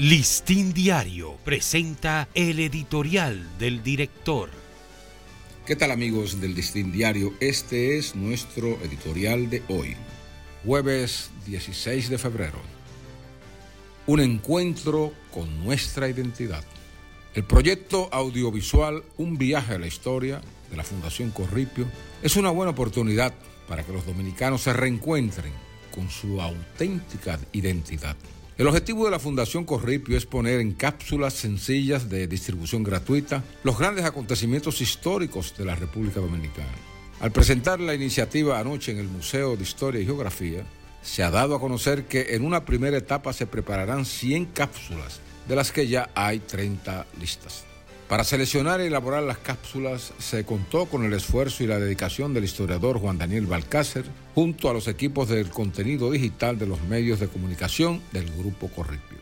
Listín Diario presenta el editorial del director. ¿Qué tal amigos del Listín Diario? Este es nuestro editorial de hoy, jueves 16 de febrero. Un encuentro con nuestra identidad. El proyecto audiovisual Un viaje a la historia de la Fundación Corripio es una buena oportunidad para que los dominicanos se reencuentren con su auténtica identidad. El objetivo de la Fundación Corripio es poner en cápsulas sencillas de distribución gratuita los grandes acontecimientos históricos de la República Dominicana. Al presentar la iniciativa anoche en el Museo de Historia y Geografía, se ha dado a conocer que en una primera etapa se prepararán 100 cápsulas, de las que ya hay 30 listas. Para seleccionar y elaborar las cápsulas se contó con el esfuerzo y la dedicación del historiador Juan Daniel Balcácer, junto a los equipos del contenido digital de los medios de comunicación del Grupo Corripio.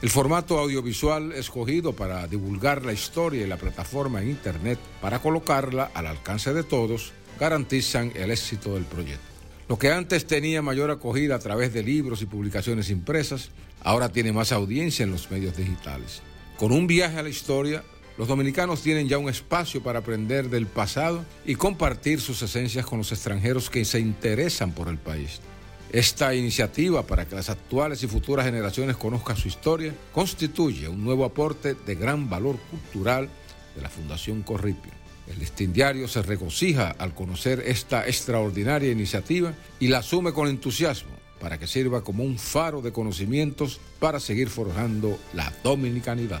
El formato audiovisual escogido para divulgar la historia y la plataforma en Internet para colocarla al alcance de todos garantizan el éxito del proyecto. Lo que antes tenía mayor acogida a través de libros y publicaciones impresas, ahora tiene más audiencia en los medios digitales. Con un viaje a la historia, los dominicanos tienen ya un espacio para aprender del pasado y compartir sus esencias con los extranjeros que se interesan por el país. Esta iniciativa para que las actuales y futuras generaciones conozcan su historia constituye un nuevo aporte de gran valor cultural de la Fundación Corripio. El listín diario se regocija al conocer esta extraordinaria iniciativa y la asume con entusiasmo para que sirva como un faro de conocimientos para seguir forjando la dominicanidad.